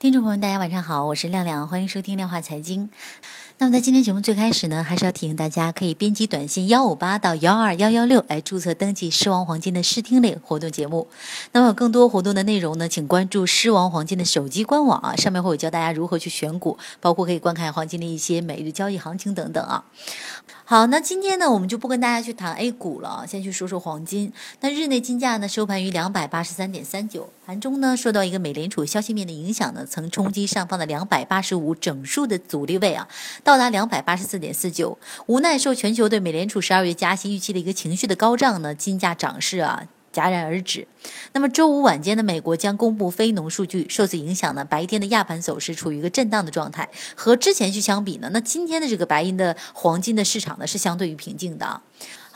听众朋友们，大家晚上好，我是亮亮，欢迎收听量化财经。那么在今天节目最开始呢，还是要提醒大家，可以编辑短信幺五八到幺二幺幺六来注册登记狮王黄金的试听类活动节目。那么有更多活动的内容呢，请关注狮王黄金的手机官网啊，上面会有教大家如何去选股，包括可以观看黄金的一些每日交易行情等等啊。好，那今天呢，我们就不跟大家去谈 A 股了，先去说说黄金。那日内金价呢收盘于两百八十三点三九，盘中呢受到一个美联储消息面的影响呢，曾冲击上方的两百八十五整数的阻力位啊，到达两百八十四点四九。无奈受全球对美联储十二月加息预期的一个情绪的高涨呢，金价涨势啊。戛然而止。那么周五晚间的美国将公布非农数据，受此影响呢，白天的亚盘走势处于一个震荡的状态。和之前去相比呢，那今天的这个白银的黄金的市场呢是相对于平静的。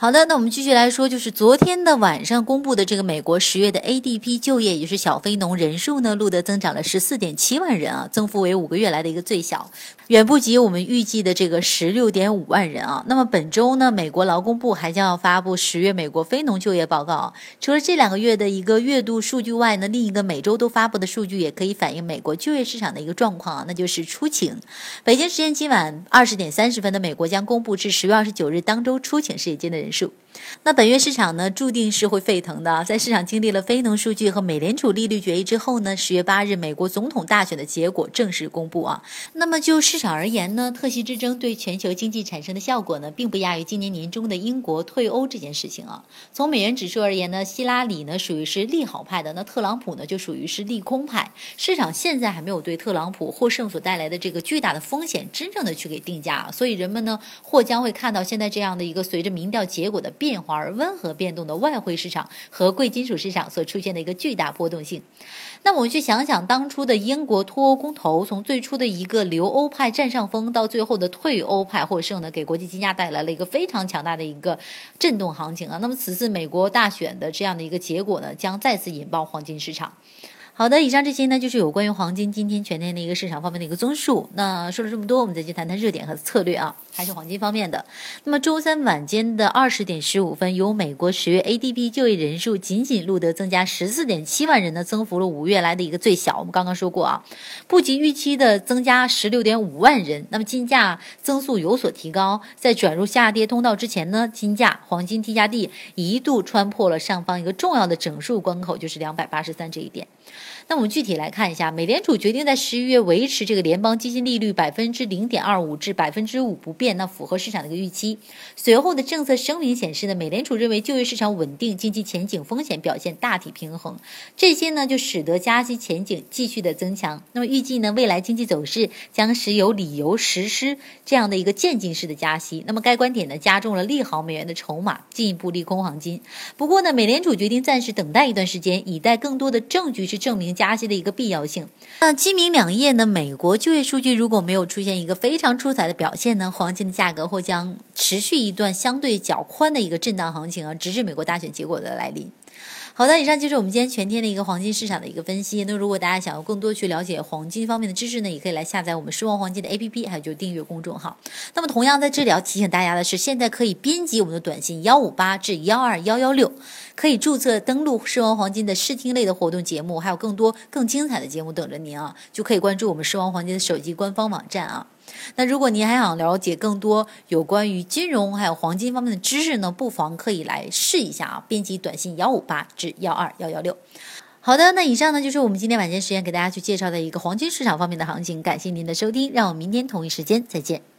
好的，那我们继续来说，就是昨天的晚上公布的这个美国十月的 ADP 就业，也就是小非农人数呢，录得增长了十四点七万人啊，增幅为五个月来的一个最小，远不及我们预计的这个十六点五万人啊。那么本周呢，美国劳工部还将要发布十月美国非农就业报告。除了这两个月的一个月度数据外呢，另一个每周都发布的数据也可以反映美国就业市场的一个状况啊，那就是出勤。北京时间今晚二十点三十分的美国将公布至十月二十九日当周出勤事业间的人数。那本月市场呢，注定是会沸腾的。在市场经历了非农数据和美联储利率决议之后呢，十月八日，美国总统大选的结果正式公布啊。那么就市场而言呢，特希之争对全球经济产生的效果呢，并不亚于今年年中的英国退欧这件事情啊。从美元指数而言呢，希拉里呢属于是利好派的，那特朗普呢就属于是利空派。市场现在还没有对特朗普获胜所带来的这个巨大的风险真正的去给定价，所以人们呢或将会看到现在这样的一个随着民调结果的。变化而温和变动的外汇市场和贵金属市场所出现的一个巨大波动性。那我们去想想当初的英国脱欧公投，从最初的一个留欧派占上风，到最后的退欧派获胜呢，给国际金价带来了一个非常强大的一个震动行情啊。那么此次美国大选的这样的一个结果呢，将再次引爆黄金市场。好的，以上这些呢，就是有关于黄金今天全天的一个市场方面的一个综述。那说了这么多，我们再去谈谈热点和策略啊，还是黄金方面的。那么周三晚间的二十点十五分，由美国十月 ADP 就业人数仅仅录得增加十四点七万人呢，增幅了五月来的一个最小。我们刚刚说过啊，不及预期的增加十六点五万人。那么金价增速有所提高，在转入下跌通道之前呢，金价黄金 T 加 D 一度穿破了上方一个重要的整数关口，就是两百八十三这一点。那我们具体来看一下，美联储决定在十一月维持这个联邦基金利率百分之零点二五至百分之五不变，那符合市场的一个预期。随后的政策声明显示呢，美联储认为就业市场稳定，经济前景风险表现大体平衡，这些呢就使得加息前景继续的增强。那么预计呢，未来经济走势将是有理由实施这样的一个渐进式的加息。那么该观点呢加重了利好美元的筹码，进一步利空黄金。不过呢，美联储决定暂时等待一段时间，以待更多的证据去证明。加息的一个必要性。那今明两夜呢，美国就业数据如果没有出现一个非常出彩的表现呢，黄金的价格或将持续一段相对较宽的一个震荡行情啊，直至美国大选结果的来临。好的，以上就是我们今天全天的一个黄金市场的一个分析。那如果大家想要更多去了解黄金方面的知识呢，也可以来下载我们狮王黄金的 APP，还有就是订阅公众号。那么同样在这里要提醒大家的是，现在可以编辑我们的短信幺五八至幺二幺幺六，可以注册登录狮王黄金的试听类的活动节目，还有更多更精彩的节目等着您啊，就可以关注我们狮王黄金的手机官方网站啊。那如果您还想了解更多有关于金融还有黄金方面的知识呢，不妨可以来试一下啊，编辑短信幺五八至幺二幺幺六。好的，那以上呢就是我们今天晚间时间给大家去介绍的一个黄金市场方面的行情，感谢您的收听，让我们明天同一时间再见。